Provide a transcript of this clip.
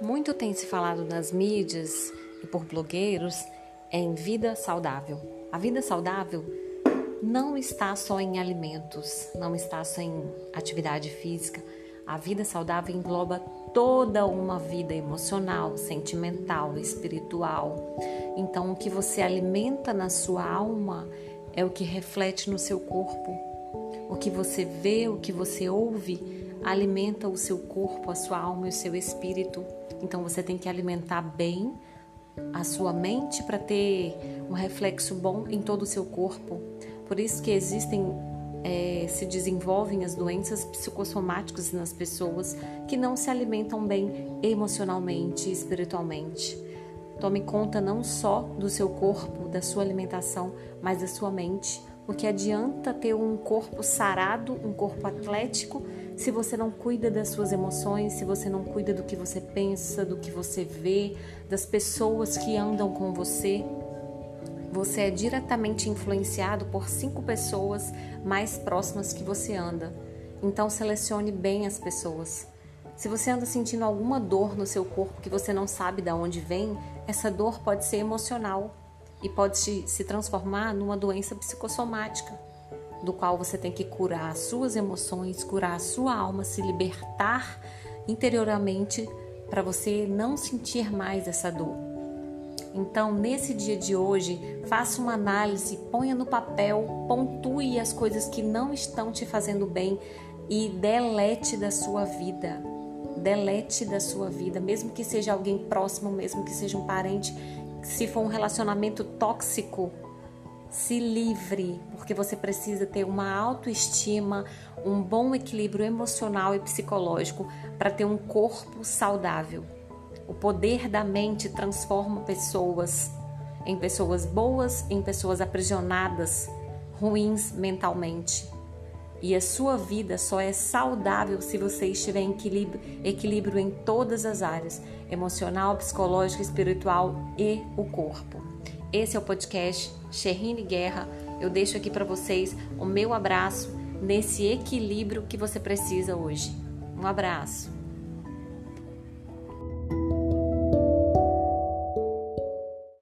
muito tem se falado nas mídias e por blogueiros em vida saudável. A vida saudável não está só em alimentos, não está só em atividade física. A vida saudável engloba toda uma vida emocional, sentimental, espiritual. Então, o que você alimenta na sua alma é o que reflete no seu corpo. O que você vê, o que você ouve, alimenta o seu corpo, a sua alma e o seu espírito. Então você tem que alimentar bem a sua mente para ter um reflexo bom em todo o seu corpo. Por isso que existem, é, se desenvolvem as doenças psicossomáticas nas pessoas que não se alimentam bem emocionalmente e espiritualmente. Tome conta não só do seu corpo, da sua alimentação, mas da sua mente, porque adianta ter um corpo sarado, um corpo atlético, se você não cuida das suas emoções, se você não cuida do que você pensa, do que você vê, das pessoas que andam com você. Você é diretamente influenciado por cinco pessoas mais próximas que você anda. Então selecione bem as pessoas. Se você anda sentindo alguma dor no seu corpo que você não sabe de onde vem, essa dor pode ser emocional e pode se transformar numa doença psicossomática do qual você tem que curar as suas emoções, curar a sua alma, se libertar interiormente para você não sentir mais essa dor. Então, nesse dia de hoje, faça uma análise, ponha no papel, pontue as coisas que não estão te fazendo bem e delete da sua vida. Delete da sua vida, mesmo que seja alguém próximo, mesmo que seja um parente, se for um relacionamento tóxico, se livre, porque você precisa ter uma autoestima, um bom equilíbrio emocional e psicológico para ter um corpo saudável. O poder da mente transforma pessoas em pessoas boas, em pessoas aprisionadas, ruins mentalmente. E a sua vida só é saudável se você estiver em equilíbrio, equilíbrio em todas as áreas: emocional, psicológica, espiritual e o corpo. Esse é o podcast Sherrine Guerra. Eu deixo aqui para vocês o meu abraço nesse equilíbrio que você precisa hoje. Um abraço.